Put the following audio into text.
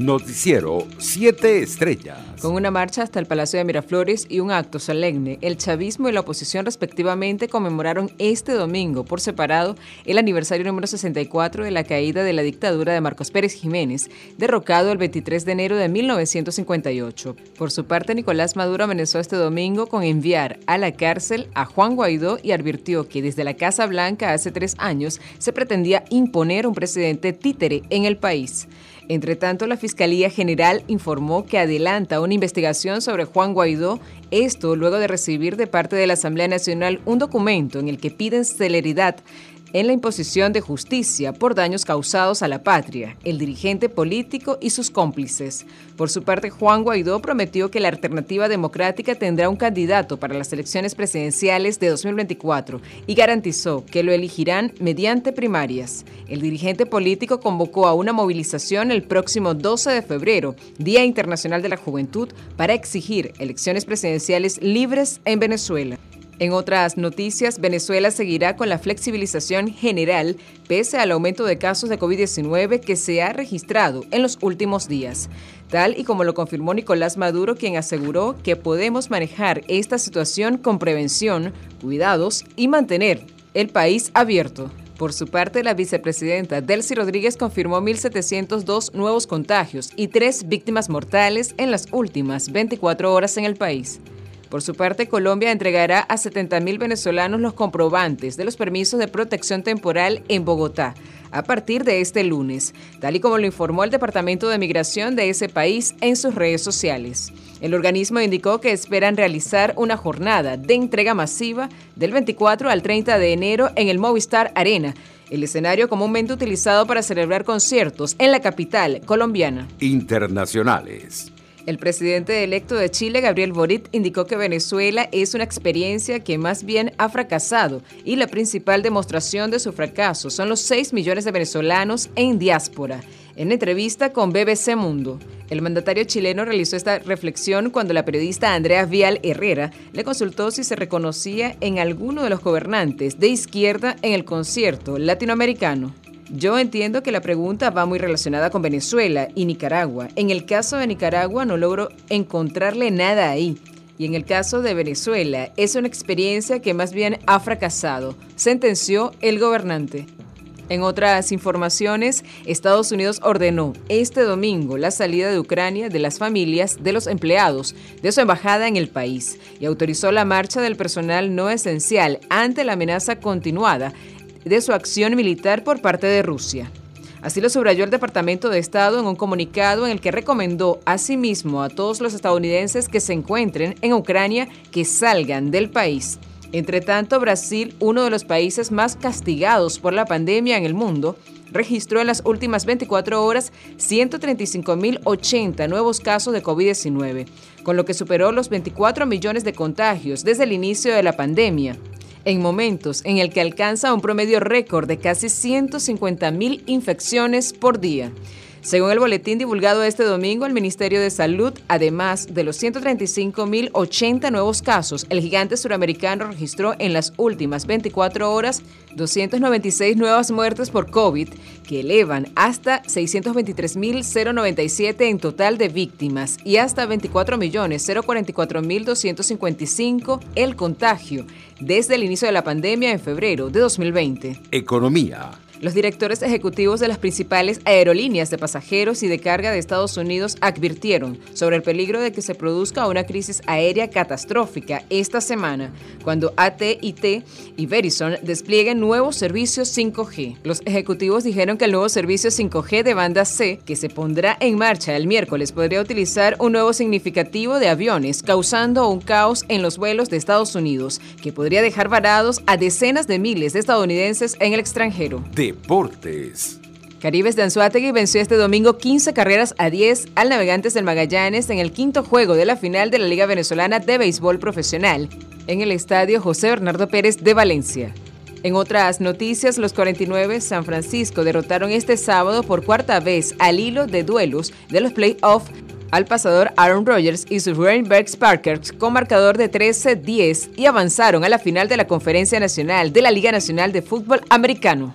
Noticiero 7 Estrellas. Con una marcha hasta el Palacio de Miraflores y un acto solemne, el chavismo y la oposición respectivamente conmemoraron este domingo por separado el aniversario número 64 de la caída de la dictadura de Marcos Pérez Jiménez, derrocado el 23 de enero de 1958. Por su parte, Nicolás Maduro amenazó este domingo con enviar a la cárcel a Juan Guaidó y advirtió que desde la Casa Blanca hace tres años se pretendía imponer un presidente títere en el país. Entre tanto, la Fiscalía General informó que adelanta una investigación sobre Juan Guaidó, esto luego de recibir de parte de la Asamblea Nacional un documento en el que piden celeridad en la imposición de justicia por daños causados a la patria, el dirigente político y sus cómplices. Por su parte, Juan Guaidó prometió que la alternativa democrática tendrá un candidato para las elecciones presidenciales de 2024 y garantizó que lo elegirán mediante primarias. El dirigente político convocó a una movilización el próximo 12 de febrero, Día Internacional de la Juventud, para exigir elecciones presidenciales libres en Venezuela. En otras noticias, Venezuela seguirá con la flexibilización general pese al aumento de casos de COVID-19 que se ha registrado en los últimos días, tal y como lo confirmó Nicolás Maduro, quien aseguró que podemos manejar esta situación con prevención, cuidados y mantener el país abierto. Por su parte, la vicepresidenta Delcy Rodríguez confirmó 1.702 nuevos contagios y tres víctimas mortales en las últimas 24 horas en el país. Por su parte, Colombia entregará a 70.000 venezolanos los comprobantes de los permisos de protección temporal en Bogotá a partir de este lunes, tal y como lo informó el Departamento de Migración de ese país en sus redes sociales. El organismo indicó que esperan realizar una jornada de entrega masiva del 24 al 30 de enero en el Movistar Arena, el escenario comúnmente utilizado para celebrar conciertos en la capital colombiana. Internacionales. El presidente electo de Chile, Gabriel Boric, indicó que Venezuela es una experiencia que más bien ha fracasado y la principal demostración de su fracaso son los 6 millones de venezolanos en diáspora. En entrevista con BBC Mundo, el mandatario chileno realizó esta reflexión cuando la periodista Andrea Vial Herrera le consultó si se reconocía en alguno de los gobernantes de izquierda en el concierto latinoamericano. Yo entiendo que la pregunta va muy relacionada con Venezuela y Nicaragua. En el caso de Nicaragua no logro encontrarle nada ahí. Y en el caso de Venezuela es una experiencia que más bien ha fracasado, sentenció el gobernante. En otras informaciones, Estados Unidos ordenó este domingo la salida de Ucrania de las familias de los empleados de su embajada en el país y autorizó la marcha del personal no esencial ante la amenaza continuada de su acción militar por parte de Rusia. Así lo subrayó el Departamento de Estado en un comunicado en el que recomendó asimismo a todos los estadounidenses que se encuentren en Ucrania que salgan del país. Entre tanto, Brasil, uno de los países más castigados por la pandemia en el mundo, registró en las últimas 24 horas 135.080 nuevos casos de COVID-19, con lo que superó los 24 millones de contagios desde el inicio de la pandemia en momentos en el que alcanza un promedio récord de casi 150.000 infecciones por día. Según el boletín divulgado este domingo, el Ministerio de Salud, además de los 135.080 nuevos casos, el gigante suramericano registró en las últimas 24 horas 296 nuevas muertes por COVID, que elevan hasta 623.097 en total de víctimas y hasta 24.044.255 el contagio desde el inicio de la pandemia en febrero de 2020. Economía. Los directores ejecutivos de las principales aerolíneas de pasajeros y de carga de Estados Unidos advirtieron sobre el peligro de que se produzca una crisis aérea catastrófica esta semana, cuando AT&T y Verizon desplieguen nuevos servicios 5G. Los ejecutivos dijeron que el nuevo servicio 5G de banda C, que se pondrá en marcha el miércoles, podría utilizar un nuevo significativo de aviones, causando un caos en los vuelos de Estados Unidos, que podría dejar varados a decenas de miles de estadounidenses en el extranjero. Deportes. Caribes de Anzuategui venció este domingo 15 carreras a 10 al Navegantes del Magallanes en el quinto juego de la final de la Liga Venezolana de Béisbol Profesional en el estadio José Bernardo Pérez de Valencia. En otras noticias, los 49 San Francisco derrotaron este sábado por cuarta vez al hilo de duelos de los playoffs al pasador Aaron Rodgers y sus Rainberg Sparkers con marcador de 13-10 y avanzaron a la final de la Conferencia Nacional de la Liga Nacional de Fútbol Americano.